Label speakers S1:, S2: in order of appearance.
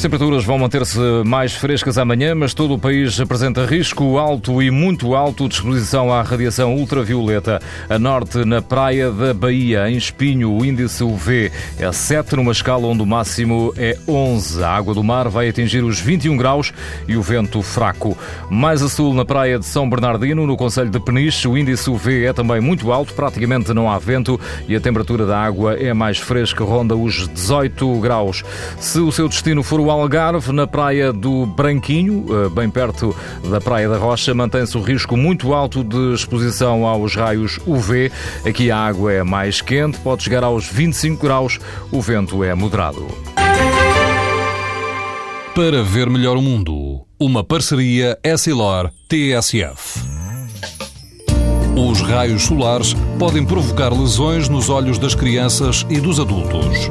S1: As temperaturas vão manter-se mais frescas amanhã, mas todo o país apresenta risco alto e muito alto de exposição à radiação ultravioleta. A norte, na praia da Bahia, em Espinho, o índice UV é 7, numa escala onde o máximo é 11. A água do mar vai atingir os 21 graus e o vento fraco. Mais a sul, na praia de São Bernardino, no Conselho de Peniche, o índice UV é também muito alto, praticamente não há vento e a temperatura da água é mais fresca, ronda os 18 graus. Se o seu destino for o Algarve, na praia do Branquinho, eh, bem perto da Praia da Rocha, mantém-se o risco muito alto de exposição aos raios UV. Aqui a água é mais quente, pode chegar aos 25 graus, o vento é moderado. Para ver melhor o mundo, uma parceria Essilor-TSF. Os raios solares podem provocar lesões nos olhos das crianças e dos adultos.